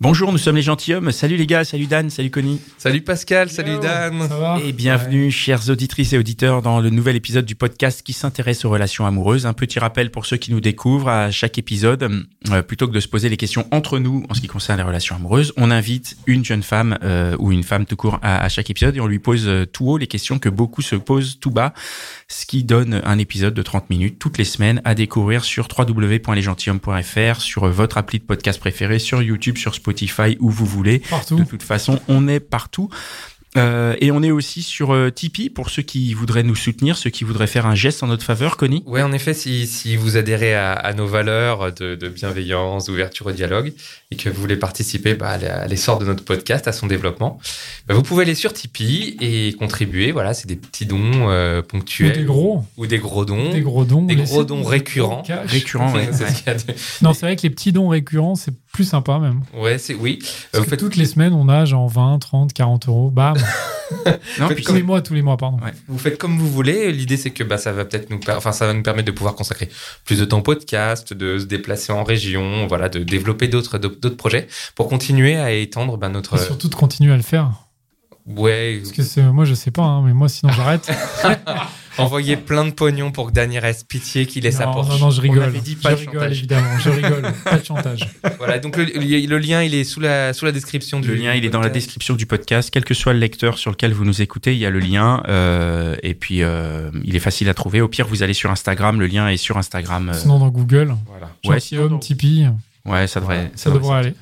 Bonjour, nous sommes les gentilshommes. Salut les gars, salut Dan, salut Connie. Salut Pascal, salut Dan. Ça va Et bienvenue, chères auditrices et auditeurs, dans le nouvel épisode du podcast qui s'intéresse aux relations amoureuses. Un petit rappel pour ceux qui nous découvrent à chaque épisode, euh, plutôt que de se poser les questions entre nous en ce qui concerne les relations amoureuses, on invite une jeune femme euh, ou une femme tout court à, à chaque épisode et on lui pose euh, tout haut les questions que beaucoup se posent tout bas, ce qui donne un épisode de 30 minutes toutes les semaines à découvrir sur www.lesgentilhommes.fr, sur votre appli de podcast préféré, sur YouTube, sur Spotify, où vous voulez. Partout. De toute façon, on est partout. Euh, et on est aussi sur euh, Tipeee pour ceux qui voudraient nous soutenir, ceux qui voudraient faire un geste en notre faveur, Connie? Ouais, en effet, si, si vous adhérez à, à nos valeurs de, de bienveillance, d'ouverture au dialogue, et que vous voulez participer bah, à à l'essor de notre podcast, à son développement, bah, vous pouvez aller sur Tipeee et contribuer. Voilà, c'est des petits dons euh, Ou ponctuels des gros. ou des gros dons. Des gros dons. Des gros dons récurrents. Cash. Récurrent, ouais. Non, c'est vrai que les petits dons récurrents, c'est plus sympa même. Ouais, c'est oui. Euh, Parce que faites- toutes les semaines, on a genre 20, 30, 40 euros. Bam. Non, tous les mois, tous les mois, pardon. Ouais. Vous faites comme vous voulez. L'idée, c'est que bah, ça va peut-être nous, per- enfin, ça va nous permettre de pouvoir consacrer plus de temps au podcast, de se déplacer en région, voilà, de développer d'autres d'autres projets pour continuer à étendre bah, notre. Et surtout de continuer à le faire. Ouais, Parce que c'est- moi, je sais pas, hein, mais moi, sinon, j'arrête. envoyer plein de pognon pour que Dany reste pitié, qu'il ait sa Porsche. non, non, je rigole. avait dit pas je de rigole, chantage. évidemment. Je rigole. pas de chantage. Voilà, donc le, le- le lien, il est sous la, sous la description du Le lien, il est dans la podcast. description du podcast. Quel que soit le lecteur sur lequel vous nous écoutez, il y a le lien. euh, et puis, euh, il est facile à trouver. Au pire, vous allez sur Instagram. Le lien est sur Instagram. euh, Sinon, dans Google, Voilà. Ouais, gentilhomme, Tipeee, ouais, ça devrait. Voilà, ça devrait aller.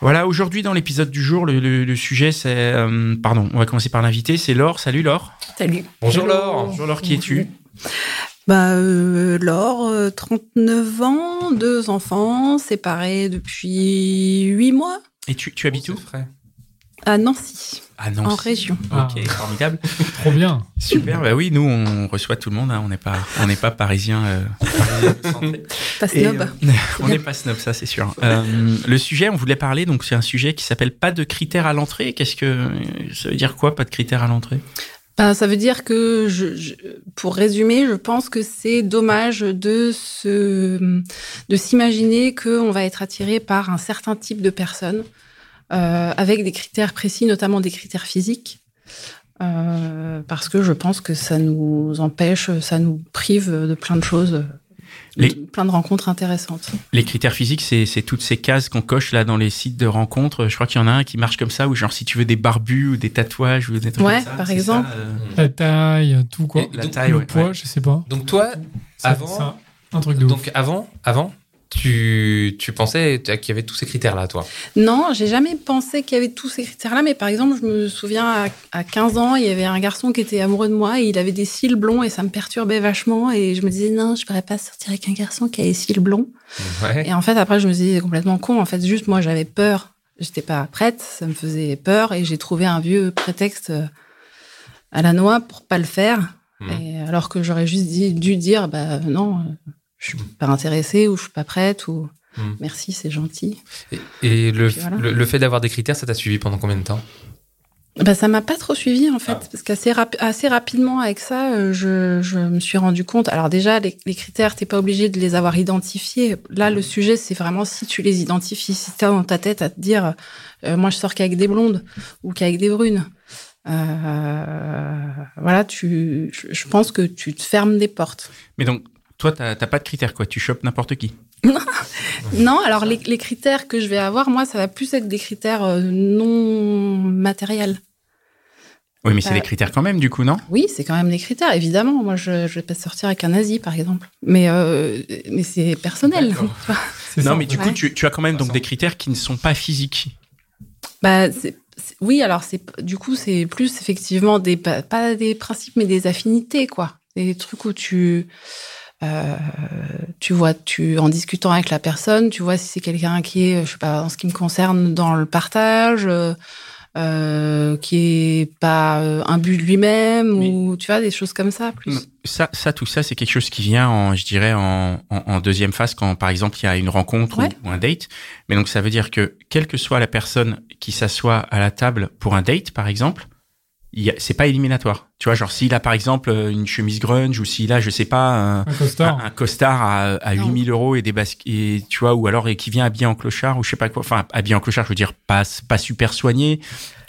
Voilà, aujourd'hui, dans l'épisode du jour, le, le- le sujet, c'est. euh, pardon, on va commencer par l'invité. C'est Laure. Salut Laure. Salut. Bonjour Hello. Laure. Bonjour Laure, qui es-tu? Bah, euh, Laure, euh, 39 ans, deux enfants, séparés depuis 8 mois, Et tu, tu habites où C'est frais. À Nancy, non. en région. Ok, Ah. formidable. Trop bien. Super. Bah oui, nous, on reçoit tout le monde. hein. On n'est pas, on n'est pas parisien. euh, Pas Et, snob. euh, on n'est pas snob, ça c'est sûr. Euh, le sujet, on voulait parler, donc c'est un sujet qui s'appelle pas de critères à l'entrée. Qu'est-ce que ça veut dire quoi, pas de critères à l'entrée? Bah, ça veut dire que, je, je- pour résumer, je pense que c'est dommage de se, de s'imaginer qu'on va être attiré par un certain type de personne euh, avec des critères précis, notamment des critères physiques. Euh, parce que je pense que ça nous empêche, ça nous prive de plein de choses, Les- de plein de rencontres intéressantes. Les critères physiques, c'est toutes ces cases qu'on coche là dans les sites de rencontres. Je crois qu'il y en a un qui marche comme ça, où genre si tu veux des barbus ou des tatouages ou des trucs Ouais, comme ça, par exemple. ça, euh, La taille, tout quoi. Et La donc, taille, le ouais, poids, ouais. je sais pas. Donc toi, Avant- c'est un, un truc de ouf. donc avant, avant, tu, tu pensais qu'il y avait tous ces critères-là, toi. Non, j'ai jamais pensé qu'il y avait tous ces critères-là, mais par exemple, je me souviens à, à 15 ans, il y avait un garçon qui était amoureux de moi et il avait des cils blonds et ça me perturbait vachement et je me disais non, je pourrais pas sortir avec un garçon qui a les cils blonds. Ouais. Et en fait, après, je me disais c'est complètement con. En fait, juste moi, j'avais peur. J'étais pas prête, ça me faisait peur et j'ai trouvé un vieux prétexte euh, à la noix pour pas le faire. Mhm. Et alors que j'aurais juste dit- dû dire bah non, euh, je suis pas intéressée ou je suis pas prête ou Mhm. merci, c'est gentil. Et, et le, voilà. le, le fait d'avoir des critères, ça t'a suivi pendant combien de temps? Bah, ça m'a pas trop suivi en fait, Ah. parce qu'assez rapi- assez rapidement avec ça, euh, je, je me suis rendu compte. Alors déjà, les, les critères, t'es pas obligé de les avoir identifiés. Là, le sujet, c'est vraiment si tu les identifies, si t'as dans ta tête à te dire, euh, moi, je sors qu'avec des blondes ou qu'avec des brunes. Euh, voilà, tu, je, je pense que tu te fermes des portes. Mais donc, toi, t'as t'as pas de critères, quoi. Tu chopes n'importe qui. Non, alors les, les critères que je vais avoir, moi, ça va plus être des critères euh, non matériels. Oui, mais c'est Euh, des critères quand même, du coup, non? Oui, c'est quand même des critères, évidemment. Moi, je, je vais pas sortir avec un nazi, par exemple. Mais, euh, mais c'est personnel. Tu vois. Non, ça, mais du coup, tu, tu as quand même donc des critères qui ne sont pas physiques. bah, oui, alors c'est du coup, c'est plus effectivement des pas, pas des principes, mais des affinités, quoi. Des trucs où tu Euh, tu vois, tu en discutant avec la personne, tu vois si c'est quelqu'un qui est, je sais pas, en ce qui me concerne, dans le partage, euh, euh qui est pas un but de lui-même ou tu vois des choses comme ça. Plus. Ça, ça, tout ça, c'est quelque chose qui vient, en, je dirais, en, en, en deuxième phase quand, par exemple, il y a une rencontre Ouais. ou, ou un date. Mais donc, ça veut dire que quelle que soit la personne qui s'assoit à la table pour un date, par exemple, c'est pas éliminatoire. Tu vois, genre s'il a par exemple une chemise grunge ou s'il a, je sais pas, un, Un costard. un, un costard à, à Non. 8000 euros et des baskets, et, tu vois, ou alors et qui vient habillé en clochard ou je sais pas quoi, enfin habillé en clochard, je veux dire pas pas super soigné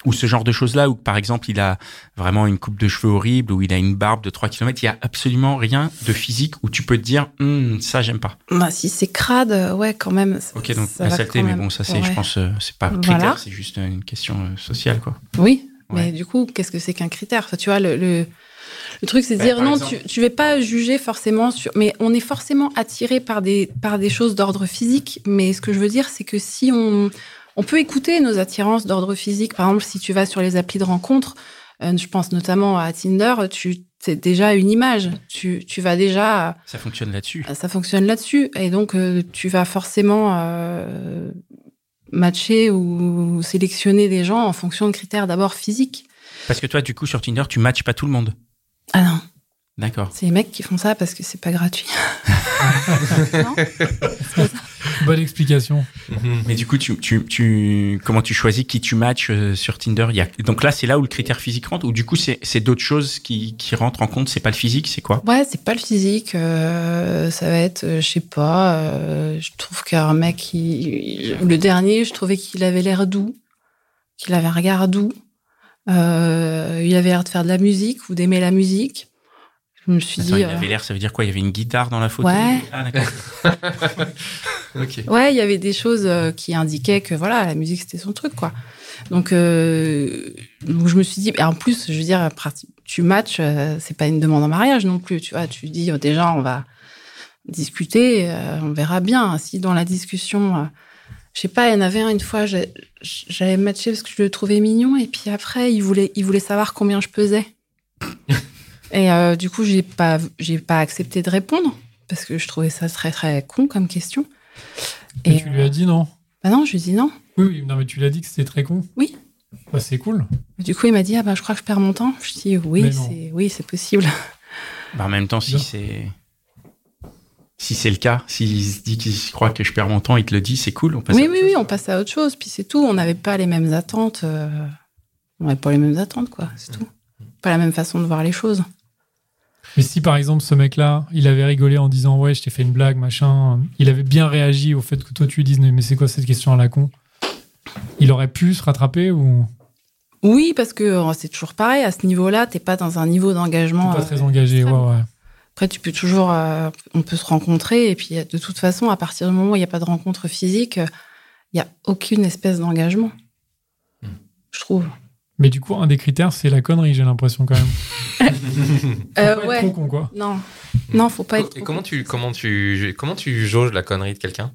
ou ce genre de choses là où par exemple il a vraiment une coupe de cheveux horrible ou il a une barbe de 3 km, il y a absolument rien de physique où tu peux te dire Hum, ça j'aime pas. Bah, si c'est crade, euh, ouais, quand même. Ok donc ça la saleté mais bon ça c'est je pense euh, c'est pas Voilà. critère, c'est juste une question euh, sociale quoi. Oui, Ouais. mais du coup, qu'est-ce que c'est qu'un critère? Enfin, Tu vois, le, le, le truc, c'est de Bah, dire non, exemple- tu, tu vas pas juger forcément sur. Mais on est forcément attiré par des, par des choses d'ordre physique. Mais ce que je veux dire, c'est que si on. On peut écouter nos attirances d'ordre physique. Par exemple, si tu vas sur les applis de rencontre, euh, je pense notamment à Tinder, tu c'est déjà une image. Tu, tu vas déjà Ça fonctionne là-dessus. ça fonctionne là-dessus. Et donc, euh, tu vas forcément euh, matcher ou sélectionner des gens en fonction de critères d'abord physiques. Parce que toi du coup sur Tinder, tu matches pas tout le monde. Ah non, D'accord. c'est les mecs qui font ça parce que c'est pas gratuit. non Bonne explication. Mais du coup, tu, tu, tu, comment tu choisis qui tu matches euh, sur Tinder? Il y a, Donc là, c'est là où le critère physique rentre, ou du coup, c'est c'est d'autres choses qui, qui rentrent en compte, c'est pas le physique, c'est quoi? Ouais, c'est pas le physique. euh, ça va être, euh, je sais pas. euh, je trouve qu'un mec, il- il- le dernier, je trouvais qu'il avait l'air doux, qu'il avait un regard doux. Euh, il avait l'air de faire de la musique ou d'aimer la musique. Je me suis Attends, dit. il euh, avait l'air, ça veut dire quoi? Il y avait une guitare dans la photo? Ouais. Ah, d'accord. Ok. Ouais, il y avait des choses euh, qui indiquaient que voilà, la musique c'était son truc quoi. Donc, euh, donc je me suis dit, et en plus, je veux dire, tu matches, euh, c'est pas une demande en mariage non plus, tu vois. Tu dis euh, déjà, on va discuter, euh, on verra bien. Si dans la discussion, euh, je sais pas, il y en avait un une fois, j'avais matché parce que je le trouvais mignon, et puis après, il voulait, il voulait savoir combien je pesais. et euh, du coup, j'ai pas, j'ai pas accepté de répondre parce que je trouvais ça très très con comme question. Et tu lui as dit non? Bah non, je lui ai dit non. Oui, oui, non, mais tu l'as dit que c'était très con. Oui. Bah, c'est cool. Du coup, il m'a dit ah bah je crois que je perds mon temps. Je lui ai dit oui, c'est oui, c'est possible. Bah, en même temps, si c'est. Si c'est le cas, s'il se dit qu'il croit que je perds mon temps, il te le dit, c'est cool. On passe à oui, oui, chose, oui, on passe à autre chose. Puis c'est tout. On n'avait pas les mêmes attentes. euh, On n'avait pas les mêmes attentes, quoi. C'est tout. Pas la même façon de voir les choses. Mais si par exemple ce mec-là, il avait rigolé en disant ouais, je t'ai fait une blague, machin, il avait bien réagi au fait que toi tu lui dises mais c'est quoi cette question à la con? Il aurait pu se rattraper ou? Oui, parce que euh, c'est toujours pareil. À ce niveau-là, t'es pas dans un niveau d'engagement. pas euh, très engagé Ouais, ouais. Après, tu peux toujours, euh, on peut se rencontrer et puis de toute façon, à partir du moment où il n'y a pas de rencontre physique, euh, il n'y a aucune espèce d'engagement. Hmm. Je trouve. Mais du coup, un des critères, c'est la connerie, j'ai l'impression quand même. Euh, Faut pas être ouais. trop con, quoi. Non, non, faut pas être. Et trop comment con. tu, comment, tu, comment tu jauges la connerie de quelqu'un?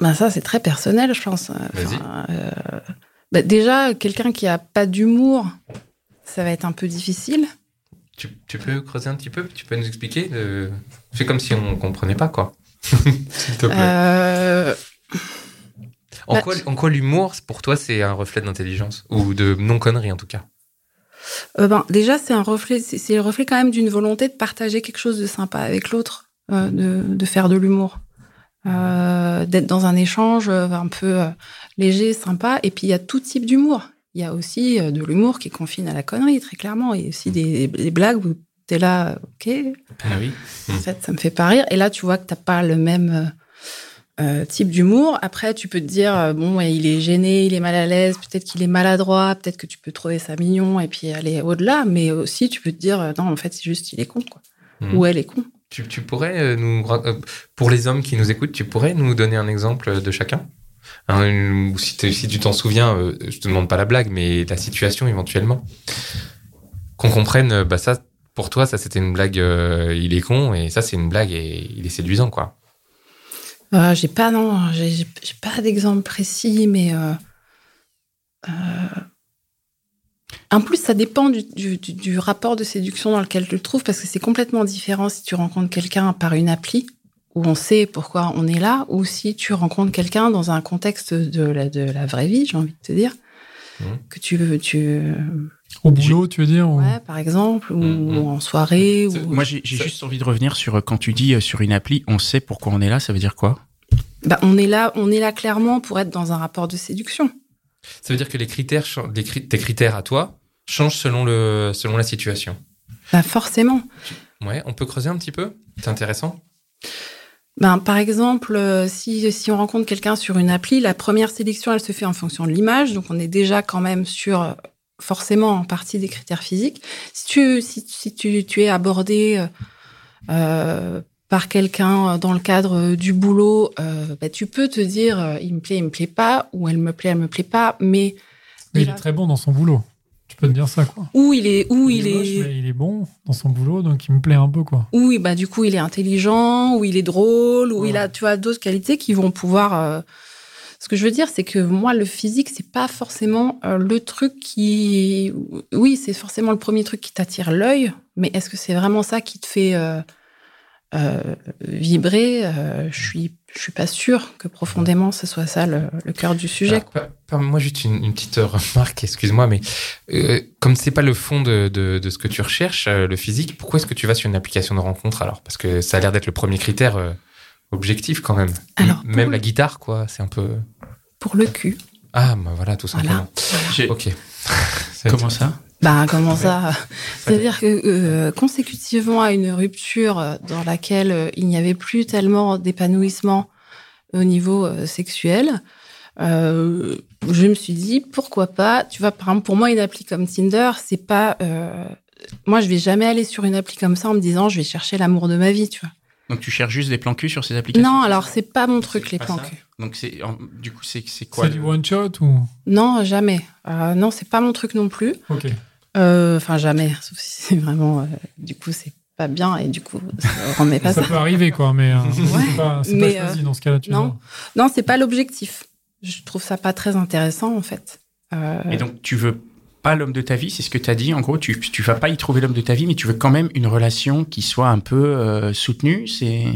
Ben ça, c'est très personnel, je pense. Enfin, euh, bah, déjà, quelqu'un qui a pas d'humour, ça va être un peu difficile. tu, tu peux creuser un petit peu? Tu peux nous expliquer? De... Fais comme si on comprenait pas, quoi. S'il te plaît. Euh, en, bah, quoi, en quoi l'humour, pour toi, c'est un reflet d'intelligence Ou de non-connerie, en tout cas? Euh, ben, déjà, c'est un reflet, c'est le reflet quand même d'une volonté de partager quelque chose de sympa avec l'autre, euh, de, de faire de l'humour, euh, d'être dans un échange un peu léger, sympa. Et puis, il y a tout type d'humour. Il y a aussi de l'humour qui confine à la connerie, très clairement. Il y a aussi des, des blagues où t'es là, ok, Ah oui. En fait, ça me fait pas rire. Et là, tu vois que t'as pas le même euh, type d'humour. Après, tu peux te dire, euh, bon, ouais, il est gêné, il est mal à l'aise, peut-être qu'il est maladroit, peut-être que tu peux trouver ça mignon et puis aller au-delà. Mais aussi, tu peux te dire, euh, non, en fait, c'est juste, il est con, quoi. Mhm. Ou elle est con. tu, tu pourrais nous... Pour les hommes qui nous écoutent, tu pourrais nous donner un exemple de chacun? Hein, ou si, si tu t'en souviens, je te demande pas la blague, mais la situation éventuellement. Qu'on comprenne, bah ça, pour toi, ça c'était une blague, il est con, et ça c'est une blague et il est séduisant, quoi. Euh, j'ai pas, non, j'ai pas d'exemple précis, mais euh, euh, En plus, ça dépend du, du- du- du rapport de séduction dans lequel tu le trouves, parce que c'est complètement différent si tu rencontres quelqu'un par une appli, où on sait pourquoi on est là, ou si tu rencontres quelqu'un dans un contexte de la, de la vraie vie, j'ai envie de te dire. Mhm. Que tu veux, tu, Au boulot, tu veux dire ou- ouais, par exemple, ou Mhm. en soirée, ou Moi, j'ai juste envie de revenir sur euh, quand tu dis euh, sur une appli, on sait pourquoi on est là, ça veut dire quoi? Bah, on est là, on est là clairement pour être dans un rapport de séduction. Ça veut dire que les critères, les cri- tes critères à toi changent selon, le, selon la situation. Bah, forcément. Ouais, on peut creuser un petit peu? C'est intéressant? Ben, par exemple, euh, si, si on rencontre quelqu'un sur une appli, la première sélection, elle se fait en fonction de l'image. Donc, on est déjà quand même sur, forcément, en partie des critères physiques. Si tu, si, si tu, tu es abordé euh, euh, par quelqu'un dans le cadre du boulot, euh, bah, tu peux te dire, euh, il me plaît, il me plaît pas, ou elle me plaît, elle me plaît pas, mais... Mais il est très bon dans son boulot. Tu peux te dire ça, quoi. Ou il est, ou il, moche, est, mais il est bon dans son boulot, donc il me plaît un peu, quoi. ou bah du coup il est intelligent, ou il est drôle, ou Ouais. il a tu vois d'autres qualités qui vont pouvoir. euh, Ce que je veux dire, c'est que moi le physique c'est pas forcément euh, le truc qui, oui c'est forcément le premier truc qui t'attire l'œil, mais est-ce que c'est vraiment ça qui te fait euh, euh, vibrer Je suis je suis pas sûre que profondément ce soit ça le, cœur du sujet. Alors, per- Permets-moi juste une, petite remarque, excuse-moi, mais comme c'est pas le fond de, de, de ce que tu recherches, le physique, pourquoi est-ce que tu vas sur une application de rencontre alors? Parce que ça a l'air d'être le premier critère objectif quand même. Alors, même la guitare, quoi, c'est un peu. Pour le cul, Ah, bah voilà, tout simplement. voilà. Ok. Comment ça? Bah comment ça? C'est-à-dire que euh, consécutivement à une rupture euh, dans laquelle euh, il n'y avait plus tellement d'épanouissement au niveau sexuel, euh, je me suis dit pourquoi pas? Tu vois, par exemple, pour moi, une appli comme Tinder, c'est pas. euh, moi, je vais jamais aller sur une appli comme ça en me disant je vais chercher l'amour de ma vie, tu vois. Donc tu cherches juste des plans cul sur ces applications Non, alors c'est pas mon truc les plans cul. Donc c'est en- du coup c'est c'est quoi C'est du one shot ou? Non, jamais. Euh, non, c'est pas mon truc non plus. Ok. Euh, Enfin, jamais. Sauf si c'est vraiment. euh, du coup, c'est pas bien et du coup, ça remet pas ça ça. peut arriver, quoi, mais euh, c'est pas, c'est pas mais, choisi euh, dans ce cas-là. Tu non. Non, c'est pas l'objectif. Je trouve ça pas très intéressant en fait. Euh, Et donc tu veux l'homme de ta vie, c'est ce que tu as dit. En gros, tu tu vas pas y trouver l'homme de ta vie, mais tu veux quand même une relation qui soit un peu euh, soutenue. C'est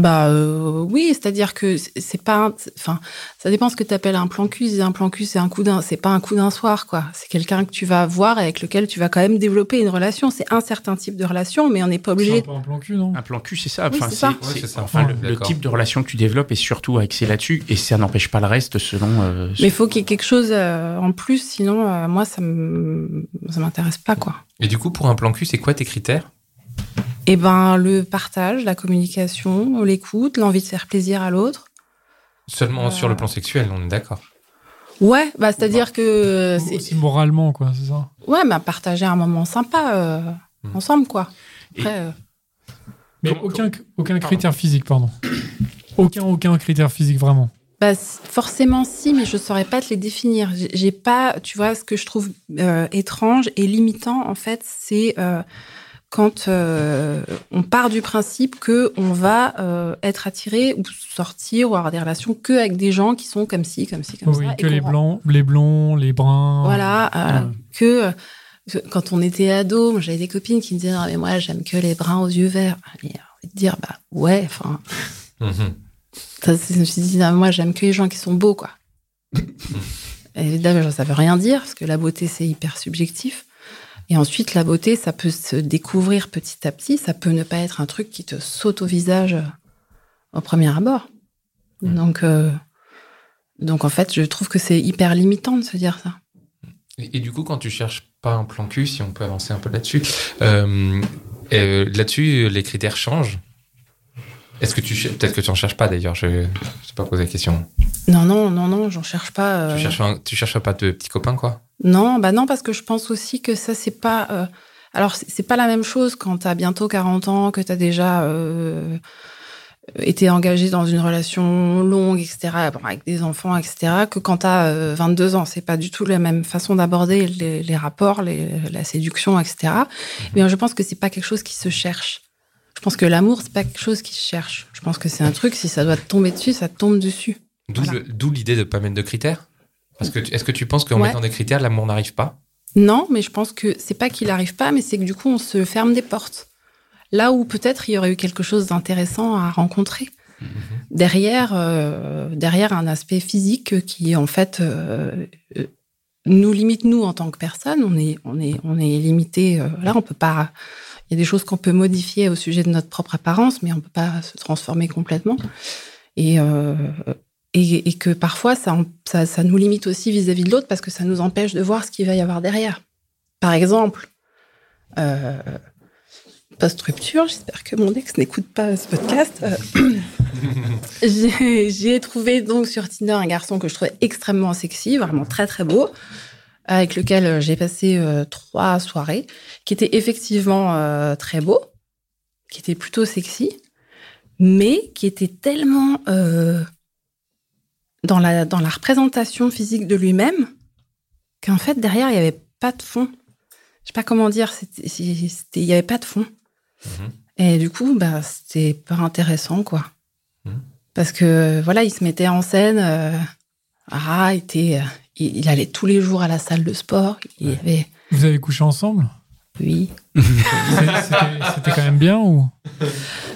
Bah euh, oui, c'est-à-dire que c'est- c'est pas, un- enfin, ça dépend ce que tu appelles un plan cul. Un plan cul, c'est un coup d'un, c'est pas un coup d'un soir quoi. C'est quelqu'un que tu vas voir et avec lequel tu vas quand même développer une relation. C'est un certain type de relation, mais on n'est pas C'est obligé. un peu un plan cul, non? Un plan cul, c'est ça. Oui, Enfin, c'est. Ouais, c'est. Enfin, le, type de relation que tu développes est surtout axé là-dessus, et ça n'empêche pas le reste selon. euh, Mais il faut qu'il y ait quelque chose euh, en plus, sinon euh, moi ça m'intéresse pas quoi. Et du coup, pour un plan cul, c'est quoi tes critères? Et ben le partage, la communication, l'écoute, l'envie de faire plaisir à l'autre. Seulement Euh. sur le plan sexuel, on est d'accord. Ouais, bah c'est-à-dire que c'est Aussi moralement, quoi, c'est ça. ouais, bah partager un moment sympa euh, Hmm. ensemble quoi. Et- euh, Mais Comment- aucun, aucun critère physique, pardon. Aucun, aucun critère physique, vraiment. bah, forcément si, mais je saurais pas te les définir. J'ai- J'ai pas, tu vois, ce que je trouve euh, étrange et limitant en fait, c'est euh, quand euh, on part du principe que on va euh, être attiré ou sortir ou avoir des relations que avec des gens qui sont comme ci, comme ci, comme oui, ça. que et les qu'on- blancs, les blonds, les bruns. Voilà, euh, Ouais. que que quand on était ado, j'avais des copines qui me disaient, Ah, mais moi, j'aime que les bruns aux yeux verts. Et j'ai envie de dire, bah ouais, enfin, Mhm. ça, je me suis dit, Ah, moi, j'aime que les gens qui sont beaux, quoi. Et Évidemment, ça veut rien dire, parce que la beauté, c'est hyper subjectif. Et ensuite, la beauté, ça peut se découvrir petit à petit, ça peut ne pas être un truc qui te saute au visage au premier abord. Donc, euh, donc, en fait, je trouve que c'est hyper limitant de se dire ça. Et, et du coup, quand tu cherches pas un plan cul, si on peut avancer un peu là-dessus, euh, euh, là-dessus, les critères changent. Est-ce que tu peut-être que tu en cherches pas d'ailleurs, je ne sais pas poser la question. Non, non, non, non, j'en cherche pas. Tu cherches un- tu cherches pas de petits copains quoi Non, bah non, parce que je pense aussi que ça, c'est pas. euh, Alors, c'est pas la même chose quand t'as bientôt 40 ans, que t'as déjà euh, été engagé dans une relation longue, etc., avec des enfants, etc., que quand t'as euh, 22 ans. C'est pas du tout la même façon d'aborder les, les rapports, les- la séduction, etc. Mais je pense que c'est pas quelque chose qui se cherche. Je pense que l'amour, c'est pas quelque chose qui se cherche. Je pense que c'est un truc, si ça doit te tomber dessus, ça te tombe dessus. D'où Voilà. le- d'où l'idée de pas mettre de critères? Parce que tu- est-ce que tu penses qu'en Ouais. mettant des critères, l'amour n'arrive pas? Non, mais je pense que c'est pas qu'il n'arrive pas, mais c'est que du coup, on se ferme des portes. Là où peut-être il y aurait eu quelque chose d'intéressant à rencontrer. Mhm. Derrière, euh, derrière un aspect physique qui, en fait, euh, euh, nous limite, nous, en tant que personne. On est, on est, on est limité. euh, là, on peut pas. Il y a des choses qu'on peut modifier au sujet de notre propre apparence, mais on peut pas se transformer complètement. Et, euh, et, et que parfois, ça, ça, ça nous limite aussi vis-à-vis de l'autre parce que ça nous empêche de voir ce qu'il va y avoir derrière. Par exemple, euh, post-rupture, j'espère que mon ex n'écoute pas ce podcast. euh, j'ai trouvé donc sur Tinder un garçon que je trouvais extrêmement sexy, vraiment très très beau, avec lequel euh, j'ai passé euh, trois soirées, qui était effectivement très beau, qui était plutôt sexy, mais qui était tellement euh, dans, la, dans la représentation physique de lui-même qu'en fait derrière il n'y avait pas de fond. Je sais pas comment dire, il n'y avait pas de fond. Mhm. Et du coup, bah, c'était pas intéressant, quoi. Mhm. Parce que, voilà, il se mettait en scène. euh, ah, il, était, euh, il, il allait tous les jours à la salle de sport. Il avait. Vous avez couché ensemble? Oui. C'était quand même bien ou?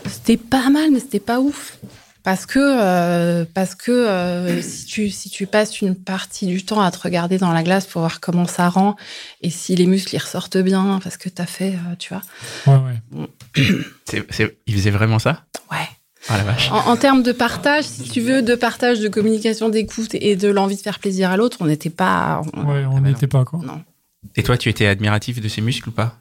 C'était pas mal, mais c'était pas ouf. Parce que, euh, parce que euh, si, tu, si tu passes une partie du temps à te regarder dans la glace pour voir comment ça rend et si les muscles ils ressortent bien parce que t'as fait, euh, tu vois. Ouais, ouais. Il faisait vraiment ça? Ouais. Ah la vache. En, en termes de partage, si tu veux, de partage, de communication, d'écoute et de l'envie de faire plaisir à l'autre, on n'était pas. on- Ouais, on bah n'y non. était pas, quoi. Non. Et toi, tu étais admiratif de ses muscles ou pas?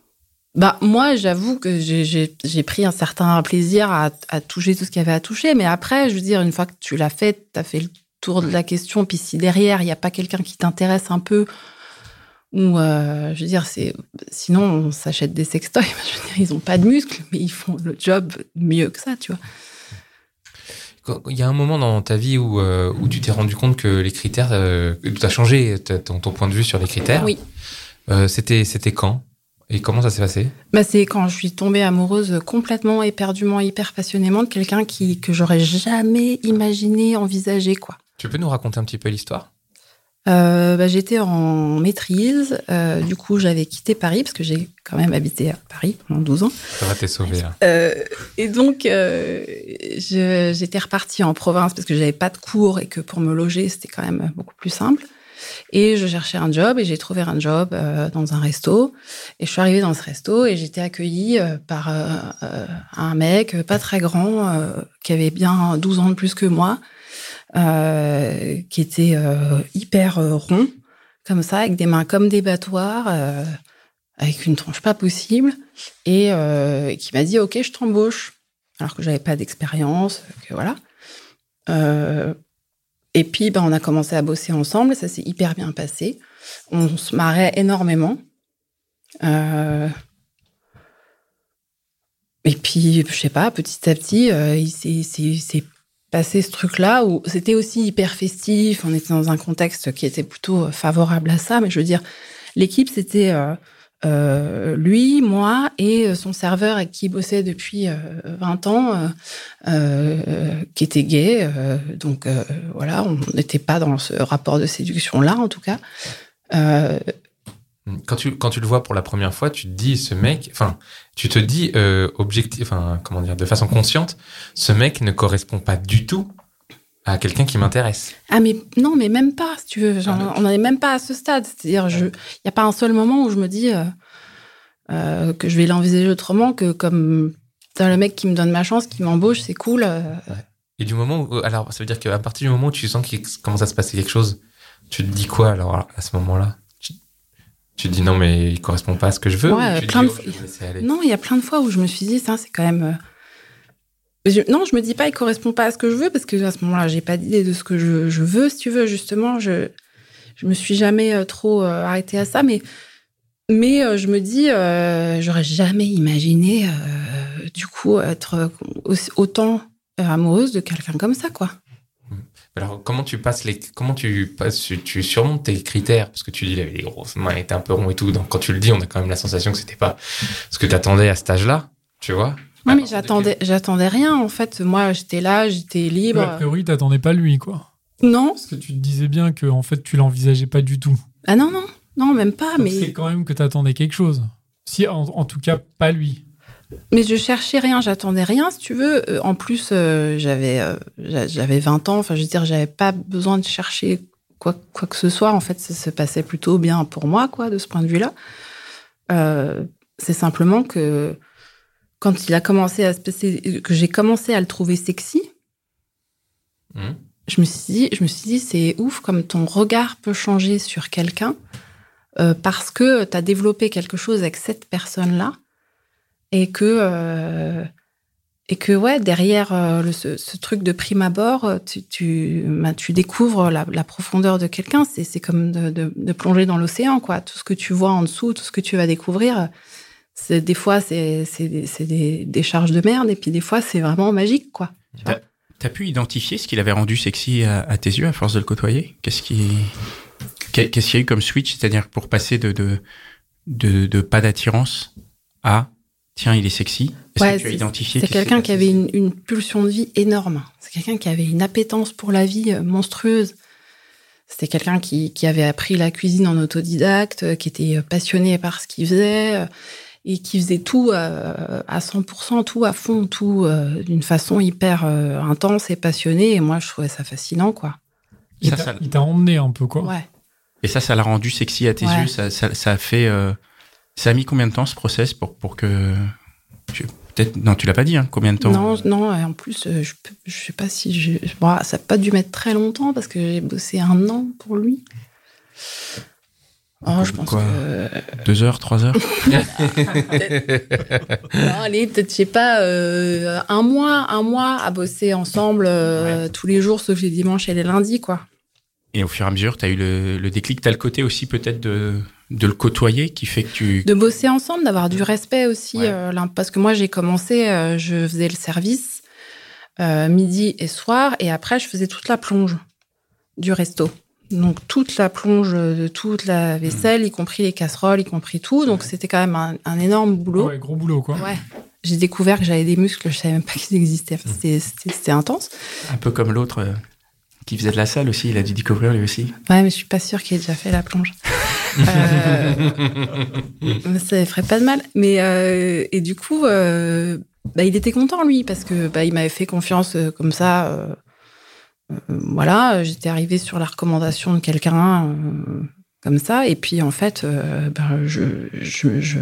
Bah, moi, j'avoue que j'ai- pris un certain plaisir à, à toucher tout ce qu'il y avait à toucher. Mais après, je veux dire, une fois que tu l'as fait, tu as fait le tour de la question. Puis si derrière, il n'y a pas quelqu'un qui t'intéresse un peu, ou euh, je veux dire, c'est sinon, on s'achète des sextoys. Je veux dire, ils n'ont pas de muscles, mais ils font le job mieux que ça, tu vois. Il y a un moment dans ta vie où, euh, où tu t'es rendu compte que les critères, euh, tu as changé ton, ton point de vue sur les critères. Oui. Euh, c'était, c'était quand? Et comment ça s'est passé? Bah, c'est quand je suis tombée amoureuse complètement, éperdument, hyper passionnément de quelqu'un qui que j'aurais jamais imaginé envisager, quoi. Tu peux nous raconter un petit peu l'histoire? Euh, bah, j'étais en maîtrise. euh, du coup, j'avais quitté Paris parce que j'ai quand même habité à Paris pendant 12 ans. Ça va t'es sauvé là. Euh, et donc, j'étais repartie en province parce que j'avais pas de cours et que pour me loger, c'était quand même beaucoup plus simple. Et je cherchais un job et j'ai trouvé un job euh, dans un resto. Et je suis arrivée dans ce resto et j'étais accueillie euh, par euh, un mec pas très grand qui avait bien 12 ans de plus que moi, qui était hyper rond, comme ça, avec des mains comme des battoirs, avec une tronche pas possible, et qui m'a dit Ok, je t'embauche, alors que j'avais pas d'expérience, que voilà. Et puis, ben, on a commencé à bosser ensemble, ça s'est hyper bien passé. On se marrait énormément. Euh, et puis, je sais pas, petit à petit, euh, il s'est- passé ce truc-là où c'était aussi hyper festif. On était dans un contexte qui était plutôt favorable à ça. Mais je veux dire, l'équipe, c'était euh, euh, lui, moi et son serveur avec qui il bossait depuis euh, 20 ans, euh, euh, qui était gay. euh, donc euh, voilà, on n'était pas dans ce rapport de séduction-là, en tout cas. Euh, Quand tu, quand tu le vois pour la première fois, tu te dis, ce mec, enfin, tu te dis, euh, objectif, enfin, comment dire, de façon consciente, ce mec ne correspond pas du tout à quelqu'un qui m'intéresse. Ah mais non, mais même pas, si tu veux. Genre, Ah, on n'en est même pas à ce stade. C'est-à-dire, il n'y a pas un seul moment où je me dis euh, euh, que je vais l'envisager autrement que comme le mec qui me donne ma chance, qui m'embauche, c'est cool. euh. Et du moment où, alors, ça veut dire qu'à partir du moment où tu sens qu'il commence à se passer quelque chose, tu te dis quoi alors à ce moment-là? Tu, tu te dis non mais il correspond pas à ce que je veux. Ouais, ou plein dis, de oh, je Non, il y a plein de fois où je me suis dit, ça, c'est quand même. Non, je me dis pas, il correspond pas à ce que je veux, parce que à ce moment-là, j'ai pas d'idée de ce que je, veux, si tu veux. Justement, je, je me suis jamais euh, trop euh, arrêtée à ça, mais, mais euh, je me dis, euh, j'aurais jamais imaginé, du coup, être autant amoureuse de quelqu'un comme ça, quoi. Alors comment tu passes les, comment tu passes, tu surmontes tes critères? Parce que tu dis il avait des grosses mains, il était un peu rond et tout. Donc quand tu le dis, on a quand même la sensation que c'était pas ce que t'attendais à cet âge-là, tu vois? Non, mais j'attendais, j'attendais rien, en fait. Moi, j'étais là, j'étais libre. A priori, t'attendais pas lui, quoi. Non, Parce que tu te disais bien que en fait, tu l'envisageais pas du tout. ah non, non. Non, même pas. Donc mais C'est quand même que t'attendais quelque chose. Si, en, en tout cas, pas lui. Mais je cherchais rien, j'attendais rien, si tu veux. Euh, En plus, euh, j'avais euh, j'a- j'avais 20 ans, enfin, je veux dire, j'avais pas besoin de chercher quoi, quoi que ce soit. En fait, ça se passait plutôt bien pour moi, quoi, de ce point de vue-là. Euh, C'est simplement que quand il a commencé à se passer, que j'ai commencé à le trouver sexy, Mhm. je me suis dit, je me suis dit, c'est ouf comme ton regard peut changer sur quelqu'un euh, parce que tu as développé quelque chose avec cette personne-là et que euh, et que ouais derrière euh, le- ce, ce truc de prime abord, tu tu, bah, tu découvres la, la profondeur de quelqu'un. C'est c'est comme de, de, de plonger dans l'océan quoi. Tout ce que tu vois en dessous, tout ce que tu vas découvrir. Des fois c'est c'est des, des, des charges de merde et puis des fois c'est vraiment magique quoi. T'as pu identifier ce qui l'avait rendu sexy à, à tes yeux à force de le côtoyer? Qu'est-ce qui, qu'est- qu'est-ce qu'il y a eu comme switch C'est-à-dire pour passer de de, de, de pas d'attirance à tiens il est sexy? Est-ce Ouais, que tu as identifié C'est quelqu'un qui avait une, une pulsion de vie énorme. C'est quelqu'un qui avait une appétence pour la vie euh, monstrueuse. C'était quelqu'un qui, qui avait appris la cuisine en autodidacte, euh, qui était euh, passionné par ce qu'il faisait et qui faisait tout euh, à 100%, tout à fond, tout euh, d'une façon hyper euh, intense et passionnée. Et moi, je trouvais ça fascinant, quoi. Il Ça, t'a- ça- il t'a emmené un peu, quoi. Ouais. Et ça, ça l'a rendu sexy à tes Ouais. yeux. Ça, ça, ça a fait. euh, ça a mis combien de temps ce process pour pour que tu- peut-être non tu l'as pas dit hein, combien de temps Non, non, en plus, je, je sais pas si je. bon, ça n'a pas dû mettre très longtemps parce que j'ai bossé un an pour lui. Oh, je pense Quoi que. Deux heures, trois heures. Non, allez, peut-être, je sais pas, euh, un mois, un mois à bosser ensemble euh, tous les jours, sauf les dimanches et les lundis, quoi. Et au fur et à mesure, tu as eu le, le déclic. Tu as le côté aussi peut-être de, de le côtoyer qui fait que tu. De bosser ensemble, d'avoir du respect aussi, Ouais. euh, là, parce que moi, j'ai commencé, euh, je faisais le service euh, midi et soir, et après, je faisais toute la plonge du resto. Donc, toute la plonge de toute la vaisselle, y compris les casseroles, y compris tout. Donc, c'était quand même un, un énorme boulot. Ouais, gros boulot, quoi. Ouais. J'ai découvert que j'avais des muscles, je savais même pas qu'ils existaient. Enfin, c'était- intense. Un peu comme l'autre euh, qui faisait de la salle aussi. Il a dû découvrir lui aussi. Ouais, mais je suis pas sûre qu'il ait déjà fait la plonge. Euh, ça ferait pas de mal. Mais euh, et du coup, euh, bah, il était content lui parce que bah, il m'avait fait confiance euh, comme ça. Euh, voilà, j'étais arrivée sur la recommandation de quelqu'un euh, comme ça, et puis en fait, euh, ben, je, je, je,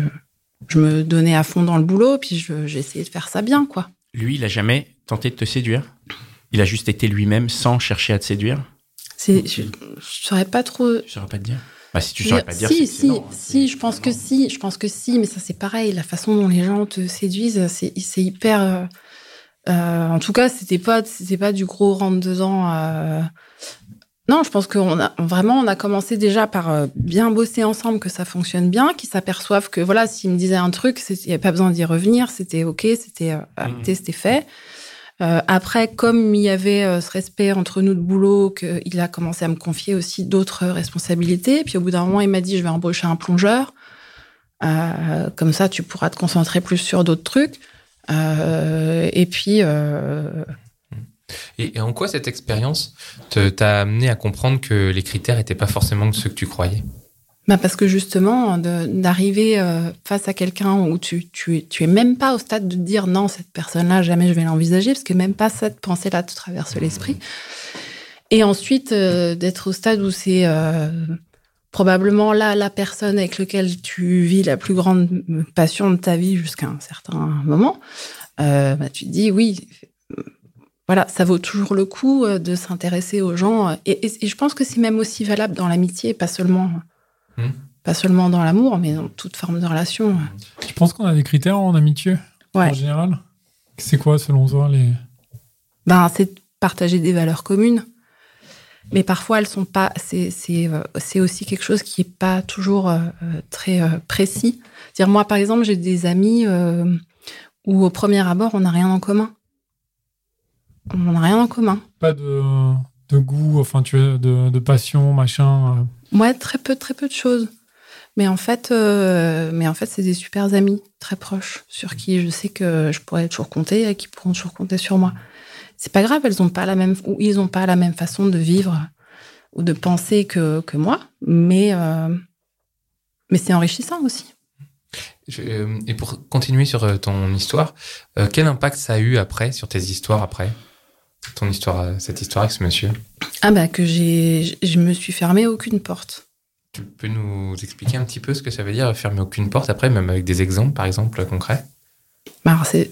je me donnais à fond dans le boulot, puis je- j'ai essayé de faire ça bien, quoi. Lui, il a jamais tenté de te séduire? Il a juste été lui-même sans chercher à te séduire? C'est, je, je saurais pas trop Je saurais pas te dire? Bah, si tu saurais pas te dire. si, c'est- si, c'est non, hein. si, je pense que si, je pense que si, mais ça c'est pareil, la façon dont les gens te séduisent, c'est c'est hyper. Euh, en tout cas, c'était pas, c'était pas du gros rentre dedans. euh. Non, je pense qu'on a vraiment, on a commencé déjà par euh, bien bosser ensemble, que ça fonctionne bien, qu'ils s'aperçoivent que voilà, s'ils me disaient un truc, il n'y avait pas besoin d'y revenir, c'était ok, c'était euh, acté, c'était fait. Euh, après, comme il y avait ce respect entre nous de boulot, qu'il a commencé à me confier aussi d'autres responsabilités. Puis au bout d'un moment, il m'a dit, je vais embaucher un plongeur. Euh, comme ça, tu pourras te concentrer plus sur d'autres trucs. Euh, et puis, euh, Et, et en quoi cette expérience t'a amené à comprendre que les critères n'étaient pas forcément ceux que tu croyais? Bah parce que justement, d'arriver euh, face à quelqu'un où tu, tu, es- tu es même pas au stade de dire non, cette personne-là, jamais je vais l'envisager, parce que même pas cette pensée-là te traverse l'esprit. Et ensuite, euh, d'être au stade où c'est euh, probablement là la personne avec laquelle tu vis la plus grande passion de ta vie jusqu'à un certain moment, euh, bah, tu te dis oui. Voilà, ça vaut toujours le coup euh, de s'intéresser aux gens. euh, Et, et- et je pense que c'est même aussi valable dans l'amitié, pas seulement, Hmm. pas seulement dans l'amour, mais dans toute forme de relation. Tu penses qu'on a des critères en amitié, Ouais. en général? C'est quoi, selon toi, les... Ben, c'est de partager des valeurs communes. Mais parfois, elles sont pas. C'est c'est euh, c'est aussi quelque chose qui est pas toujours euh, euh, très précis. dire moi, par exemple, j'ai des amis où au premier abord, on n'a rien en commun. On n'a rien en commun. Pas de, de goût, enfin, tu de, de passion, machin. Ouais, très peu, très peu de choses. Mais en fait, euh, mais en fait, c'est des super amis, très proches, sur qui je sais que je pourrais toujours compter et qui pourront toujours compter sur moi. C'est pas grave, elles ont pas la même, ou ils ont pas la même façon de vivre ou de penser que, que moi, mais, euh, Mais c'est enrichissant aussi. Euh, et pour continuer sur euh, ton histoire, quel impact ça a eu après sur tes histoires après? Ton histoire, cette histoire avec ce monsieur? Ah bah que j'ai, je me suis fermé aucune porte. Tu peux nous expliquer un petit peu ce que ça veut dire fermer aucune porte après, même avec des exemples par exemple concrets? Alors c'est,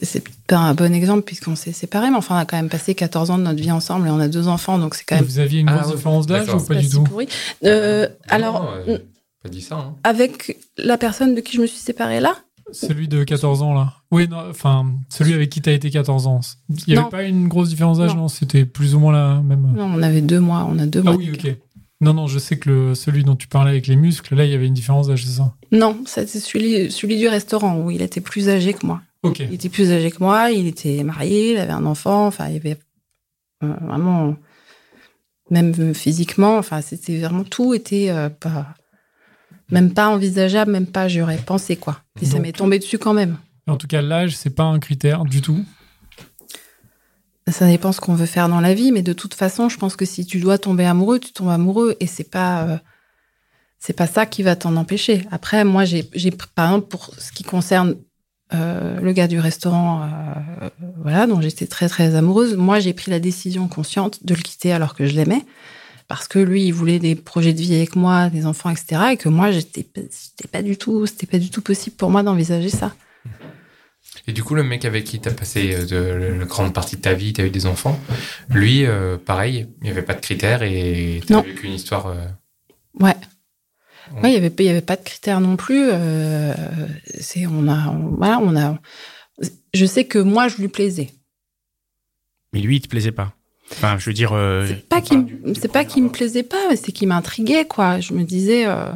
pas un bon exemple puisqu'on s'est séparés, mais enfin on a quand même passé 14 ans de notre vie ensemble et on a deux enfants, donc c'est quand même Vous aviez une Ah, grosse différence d'âge ou pas pas du si tout pourri. Euh, alors, Non, euh, pas dit ça. Hein. avec la personne de qui je me suis séparée là, Celui de 14 ans, là. Oui, non, enfin, celui avec qui t'as été 14 ans. Il n'y avait Non. pas une grosse différence d'âge, Non. non, C'était plus ou moins la même. non, on avait deux mois, on a deux Ah mois. oui, d'écart. ok. Non, non, je sais que le, celui dont tu parlais avec les muscles, là, il y avait une différence d'âge, c'est ça? Non, celui, celui du restaurant où il était plus âgé que moi. Il était plus âgé que moi, il était marié, il avait un enfant, enfin, il y avait euh, vraiment, même physiquement, enfin, c'était vraiment tout était euh, pas, même pas envisageable, même pas, j'aurais pensé quoi. Et ça Donc- m'est tombé dessus quand même. En tout cas, l'âge, c'est pas un critère du tout? Ça dépend ce qu'on veut faire dans la vie, mais de toute façon, je pense que si tu dois tomber amoureux, tu tombes amoureux et c'est pas, euh, c'est pas ça qui va t'en empêcher. Après, moi, j'ai, par exemple, pour ce qui concerne euh, le gars du restaurant, euh, voilà, dont j'étais très très amoureuse, moi, j'ai pris la décision consciente de le quitter alors que je l'aimais, parce que lui, il voulait des projets de vie avec moi, des enfants, etc., et que moi, j'étais, pas- du tout, c'était pas du tout possible pour moi d'envisager ça. Et du coup, le mec avec qui t'as passé euh, de, la grande partie de ta vie, t'as eu des enfants, lui, euh, pareil, il n'y avait pas de critères et Non. vécu une histoire. Ouais. Ouais, il y avait, pas de critères non plus. euh, c'est, on a, on- voilà, on a. Je sais que moi, je lui plaisais. Mais lui, il te plaisait pas. Enfin, je veux dire. euh, C'est pas qu'il, c'est pas qu'il me plaisait pas, mais c'est qu'il m'intriguait, quoi. Je me disais, euh,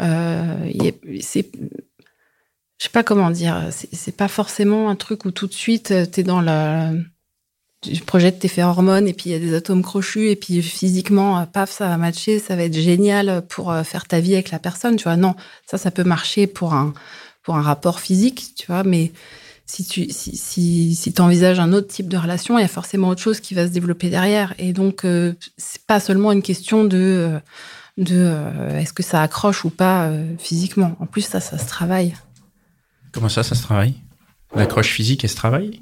euh, c'est, je sais pas comment dire. C'est, pas forcément un truc où tout de suite euh, t'es dans la, tu projettes tes phéromones et puis il y a des atomes crochus et puis physiquement, euh, paf, ça va matcher, ça va être génial pour euh, faire ta vie avec la personne, tu vois. Non, ça, ça peut marcher pour un, pour un rapport physique, tu vois, mais si tu si, si, si envisages un autre type de relation, il y a forcément autre chose qui va se développer derrière. Et donc, euh, c'est pas seulement une question de, euh, de est-ce que ça accroche ou pas physiquement. En plus, ça, ça se travaille. Comment ça, ça se travaille? L'accroche physique, elle se travaille?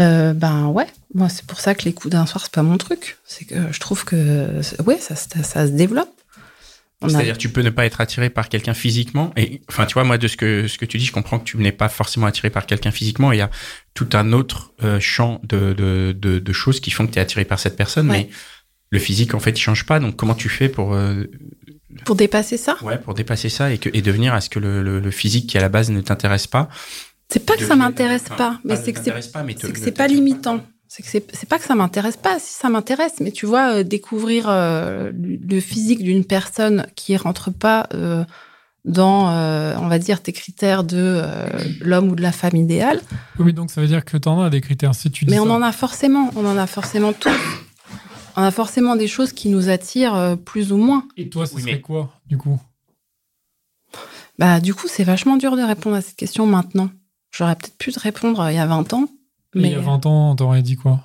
Euh, ben ouais, moi c'est pour ça que les coups d'un soir c'est pas mon truc. C'est que je trouve que ouais ça, se- ça se développe. On a- C'est-à-dire, tu peux ne pas être attiré par quelqu'un physiquement. Et enfin, tu vois, moi, de ce que ce que tu dis, je comprends que tu n'es pas forcément attiré par quelqu'un physiquement. Il y a tout un autre euh, champ de, de, de, de choses qui font que tu es attiré par cette personne. Ouais. Mais le physique, en fait, il change pas. Donc, comment tu fais pour euh, Pour dépasser ça, ouais pour dépasser ça et que et devenir à ce que le, le, le physique qui à la base ne t'intéresse pas c'est pas que ça devienne- m'intéresse pas, mais c'est que c'est pas, c'est limitant. C'est que c'est c'est pas que ça m'intéresse pas, si ça m'intéresse, mais tu vois, euh, découvrir euh, le physique d'une personne qui rentre pas euh, dans, euh, on va dire, tes critères de euh, l'homme ou de la femme idéale. Oui, mais donc ça veut dire que t'en as des critères. Si tu dis Mais on ça. en a forcément, on en a forcément tous. On a forcément des choses qui nous attirent euh, plus ou moins. Et toi, ce Oui, serait mais- quoi, du coup? Bah, du coup, c'est vachement dur de répondre à cette question maintenant. J'aurais peut-être pu te répondre euh, il y a 20 ans. Mais Mais il y a 20 ans, t'aurais dit quoi?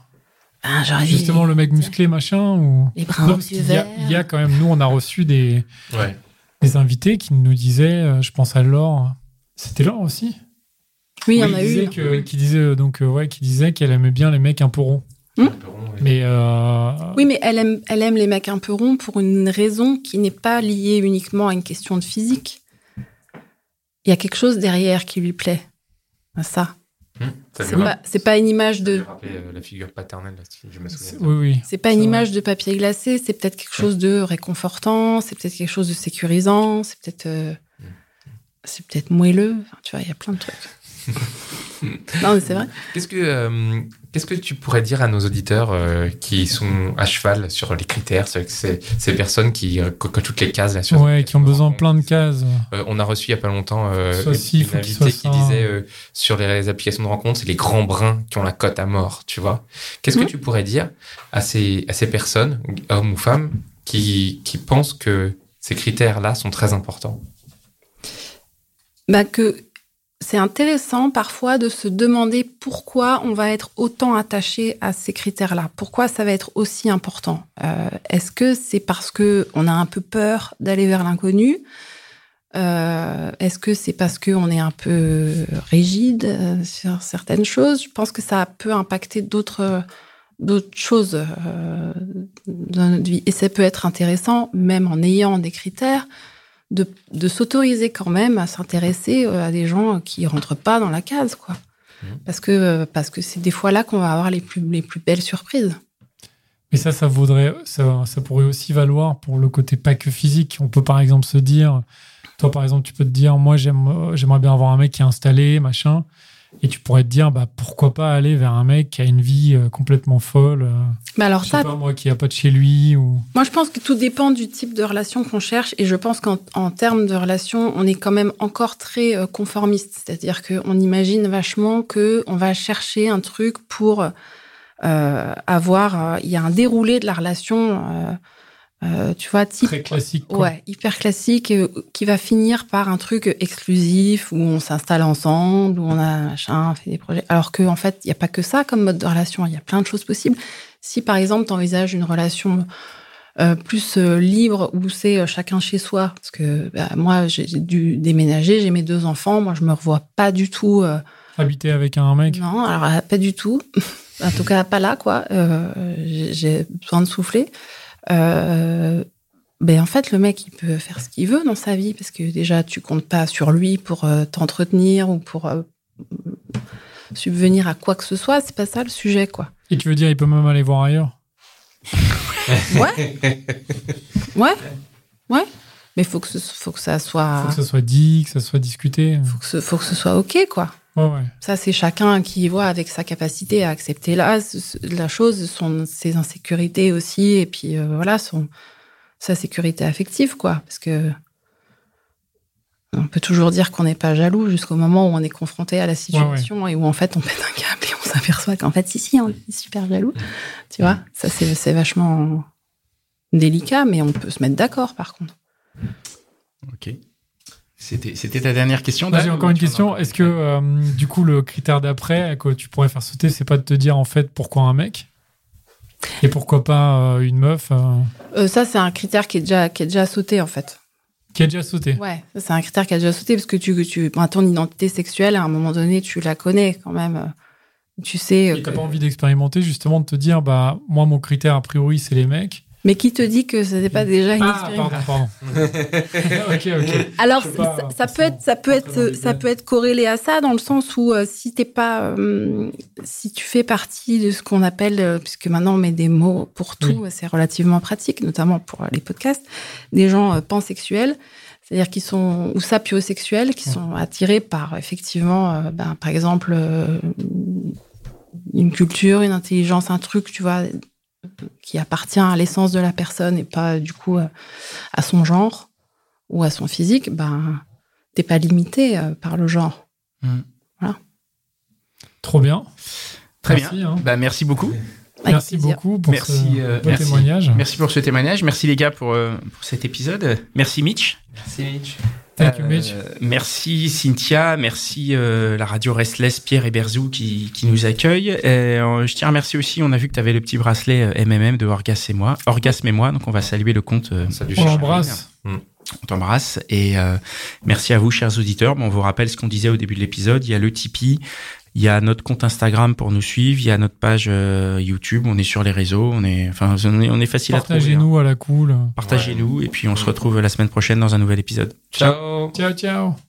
Ben, j'aurais dit Justement, le mec musclé, machin ou... les brins Non, qu'il y a, il y a quand même, nous, on a reçu des, Ouais. des invités qui nous disaient, euh, je pense à Laure, c'était Laure aussi? Oui, il y en Oui, a qui eu. disait que- qui disait euh, donc ouais, qui disait qu'elle aimait bien les mecs un peu ronds. Mais euh, Oui, mais elle aime, elle aime les mecs un peu ronds pour une raison qui n'est pas liée uniquement à une question de physique. Il y a quelque chose derrière qui lui plaît. Ça. Hum, ça C'est pas, une image de, euh, la figure paternelle, là, si je me souviens. c'est- oui, oui. c'est pas une image de papier glacé. C'est peut-être quelque chose de réconfortant. C'est peut-être quelque chose de sécurisant. C'est peut-être, euh, c'est peut-être moelleux. Enfin, tu vois, il y a plein de trucs. non, mais c'est vrai. Qu'est-ce que, euh, qu'est-ce que tu pourrais dire à nos auditeurs euh, qui sont à cheval sur les critères, ces, ces personnes qui euh, co- cochent toutes les cases là sur Ouais, qui ont besoin de plein de cases. Euh, on a reçu il y a pas longtemps euh, une, ci, une invitée qui ça. disait euh, sur les applications de rencontres, c'est les grands bruns qui ont la cote à mort, tu vois. Qu'est-ce que Mhm. tu pourrais dire à ces, à ces personnes, hommes ou femmes, qui, qui pensent que ces critères-là sont très importants? Bah, que c'est intéressant parfois de se demander pourquoi on va être autant attaché à ces critères-là. Pourquoi ça va être aussi important? Euh, Est-ce que c'est parce que on a un peu peur d'aller vers l'inconnu? Euh, Est-ce que c'est parce qu'on est un peu rigide euh, sur certaines choses? Je pense que ça peut impacter d'autres choses dans notre vie. Et ça peut être intéressant, même en ayant des critères, de, de s'autoriser quand même à s'intéresser euh, à des gens qui rentrent pas dans la case, quoi. Parce que euh, parce que c'est des fois là qu'on va avoir les plus les plus belles surprises. Mais ça, ça vaudrait, ça, ça pourrait aussi valoir pour le côté pas que physique. On peut par exemple se dire, toi par exemple, tu peux te dire, moi j'aime, euh, j'aimerais bien avoir un mec qui est installé, machin. Et tu pourrais te dire, bah pourquoi pas aller vers un mec qui a une vie euh, complètement folle. euh, Mais alors je sais ça, pas moi, qui a pas de chez lui ou. Moi, je pense que tout dépend du type de relation qu'on cherche. Et je pense qu'en en termes de relation, on est quand même encore très euh, conformiste. C'est-à-dire qu'on imagine vachement que on va chercher un truc pour avoir... Il y a un déroulé de la relation, euh, tu vois, type... Très classique. Quoi. Ouais, hyper classique, euh, qui va finir par un truc exclusif où on s'installe ensemble, où on a machin, fait des projets. Alors que en fait, il n'y a pas que ça comme mode de relation. Il y a plein de choses possibles. Si par exemple, tu envisages une relation euh, plus euh, libre où c'est euh, chacun chez soi, parce que bah, moi, j'ai dû déménager, j'ai mes deux enfants, moi, je me revois pas du tout. euh, Habiter avec un mec. non, alors pas du tout. en tout cas, pas là, quoi. Euh, J'ai besoin de souffler. Euh, ben en fait, le mec, il peut faire ce qu'il veut dans sa vie parce que déjà, tu comptes pas sur lui pour euh, t'entretenir ou pour euh, subvenir à quoi que ce soit. C'est pas ça le sujet, quoi. Et tu veux dire, il peut même aller voir ailleurs? Ouais, ouais, ouais. Mais faut que ce, faut que ça soit, Faut que ça soit dit, que ça soit discuté. faut que ce, faut que ce soit ok, quoi. Ouais. Ça, c'est chacun qui voit avec sa capacité à accepter la chose, son, ses insécurités aussi, et puis euh, voilà, son, sa sécurité affective, quoi. Parce que on peut toujours dire qu'on n'est pas jaloux jusqu'au moment où on est confronté à la situation et où en fait on pète un câble et on s'aperçoit qu'en fait, si, si, on est super jaloux. Tu vois, ça, c'est c'est vachement délicat, mais on peut se mettre d'accord par contre. Ok. C'était c'était ta dernière question. Vas-y, Dan, encore une question. Est-ce que, euh, du coup, le critère d'après que tu pourrais faire sauter, c'est pas de te dire, en fait, pourquoi un mec Et pourquoi pas euh, une meuf euh, Euh, ça, c'est un critère qui est déjà, qui est déjà sauté en fait. qui a déjà sauté Ouais, c'est un critère qui a déjà sauté parce que tu, tu ben, ton identité sexuelle, à un moment donné, tu la connais quand même. Tu sais. t'as que- pas envie d'expérimenter, justement, de te dire, bah, moi, mon critère, a priori, c'est les mecs. Mais qui te dit que ce n'est pas déjà une Ah, expérience pardon, pardon. ok, ok. Alors, pas, ça, ça peut être, ça peut être, ça peut être corrélé à ça dans le sens où euh, si t'es pas, euh, si tu fais partie de ce qu'on appelle, euh, puisque maintenant on met des mots pour tout, c'est relativement pratique, notamment pour les podcasts, des gens euh, pansexuels, c'est-à-dire qui sont ou sapiosexuels, qui sont attirés par effectivement, euh, ben, par exemple, euh, une culture, une intelligence, un truc, tu vois, qui appartient à l'essence de la personne et pas du coup euh, à son genre ou à son physique, ben t'es pas limité euh, par le genre. Trop bien. Très Merci, bien. hein. Bah, merci beaucoup. Avec Merci plaisir. beaucoup pour Merci, ce euh, beau merci. témoignage. Merci pour ce témoignage. Merci les gars pour, euh, pour cet épisode. Merci Mitch. Merci Mitch. Thank you, Euh, merci Cynthia, merci euh, la radio Restless, Pierre et Berzou qui, qui nous accueillent. Et, euh, je tiens à remercier aussi, on a vu que tu avais le petit bracelet euh, MMM de Orgasme et moi, Orgasme et moi, donc on va saluer le compte. euh, Salut, On l'embrasse. on t'embrasse et euh, merci à vous, chers auditeurs. Bon, on vous rappelle ce qu'on disait au début de l'épisode. Il y a le Tipeee, il y a notre compte Instagram pour nous suivre, il y a notre page euh, YouTube. On est sur les réseaux, on est, enfin, on est, on est facile à trouver. hein. Partagez-nous à la cool. Partagez-nous et puis on se retrouve la semaine prochaine dans un nouvel épisode. Ciao. Ciao, ciao.